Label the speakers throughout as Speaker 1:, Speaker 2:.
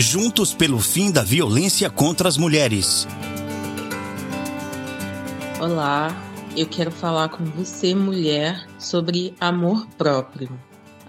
Speaker 1: Juntos pelo fim da violência contra as mulheres.
Speaker 2: Olá, eu quero falar com você, mulher, sobre amor próprio.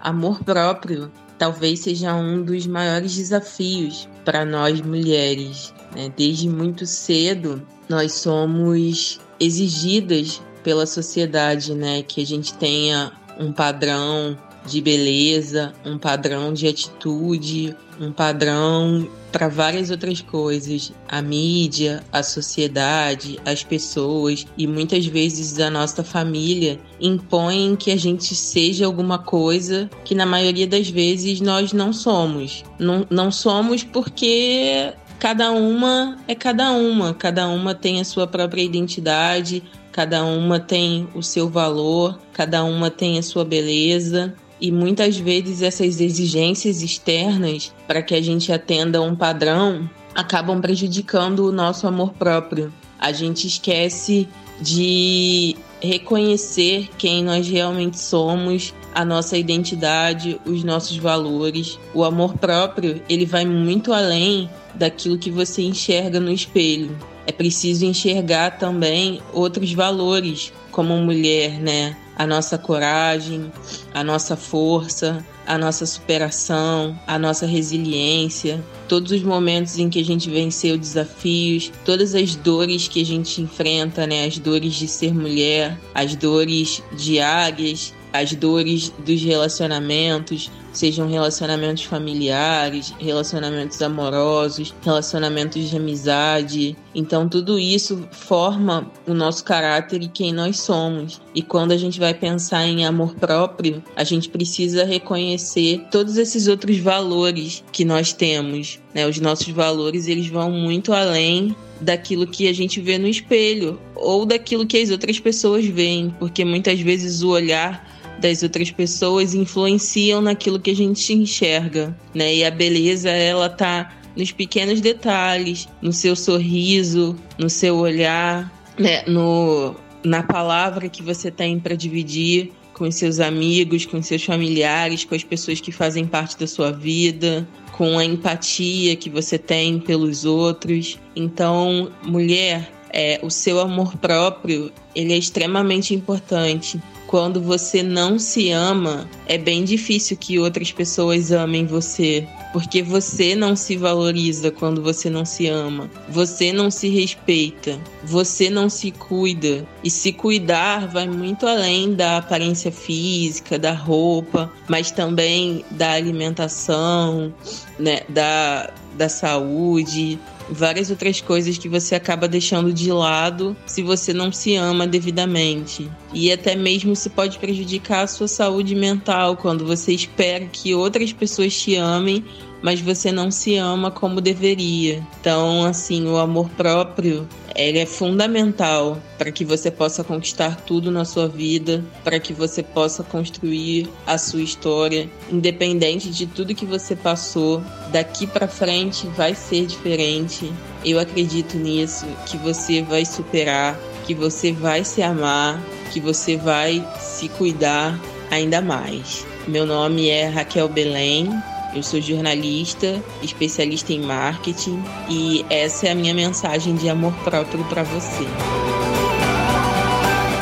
Speaker 2: Amor próprio talvez seja um dos maiores desafios para nós mulheres. Né? Desde muito cedo, nós somos exigidas pela sociedade, né, que a gente tenha um padrão de beleza, um padrão de atitude, um padrão para várias outras coisas. A mídia, a sociedade, as pessoas e muitas vezes a nossa família impõem que a gente seja alguma coisa que na maioria das vezes nós não somos. Não, não somos porque cada uma é cada uma, cada uma tem a sua própria identidade, cada uma tem o seu valor, cada uma tem a sua beleza. E muitas vezes essas exigências externas para que a gente atenda um padrão acabam prejudicando o nosso amor próprio. A gente esquece de reconhecer quem nós realmente somos, a nossa identidade, os nossos valores. O amor próprio, ele vai muito além daquilo que você enxerga no espelho. É preciso enxergar também outros valores como mulher, né? A nossa coragem, a nossa força, a nossa superação, a nossa resiliência, todos os momentos em que a gente venceu desafios, todas as dores que a gente enfrenta, né? As dores de ser mulher, as dores diárias, as dores dos relacionamentos, sejam relacionamentos familiares, relacionamentos amorosos, relacionamentos de amizade. Então, tudo isso forma o nosso caráter e quem nós somos. E quando a gente vai pensar em amor próprio, a gente precisa reconhecer todos esses outros valores que nós temos. Né? Os nossos valores eles vão muito além daquilo que a gente vê no espelho ou daquilo que as outras pessoas veem, porque muitas vezes o olhar das outras pessoas influenciam naquilo que a gente enxerga, né? E a beleza, ela tá nos pequenos detalhes, no seu sorriso, no seu olhar, né? no, na palavra que você tem para dividir com seus amigos, com seus familiares, com as pessoas que fazem parte da sua vida, com a empatia que você tem pelos outros. Então, mulher, é, o seu amor próprio ele é extremamente importante quando você não se ama, é bem difícil que outras pessoas amem você. Porque você não se valoriza quando você não se ama. Você não se respeita. Você não se cuida. E se cuidar vai muito além da aparência física, da roupa, mas também da alimentação, né? da, da saúde, várias outras coisas que você acaba deixando de lado se você não se ama devidamente. E até mesmo isso pode prejudicar a sua saúde mental quando você espera que outras pessoas te amem mas você não se ama como deveria. Então, assim, o amor próprio ele é fundamental para que você possa conquistar tudo na sua vida, para que você possa construir a sua história, independente de tudo que você passou. Daqui para frente vai ser diferente. Eu acredito nisso, que você vai superar, que você vai se amar, que você vai se cuidar ainda mais. Meu nome é Raquel Belém, eu sou jornalista, especialista em marketing e essa é a minha mensagem de amor próprio para você.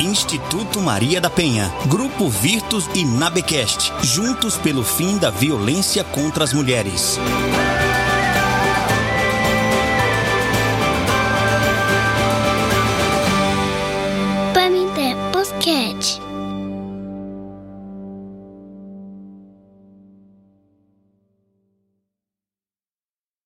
Speaker 1: Instituto Maria da Penha, Grupo Virtus e Nabecast, juntos pelo fim da violência contra as mulheres.
Speaker 3: Pamité Podcast.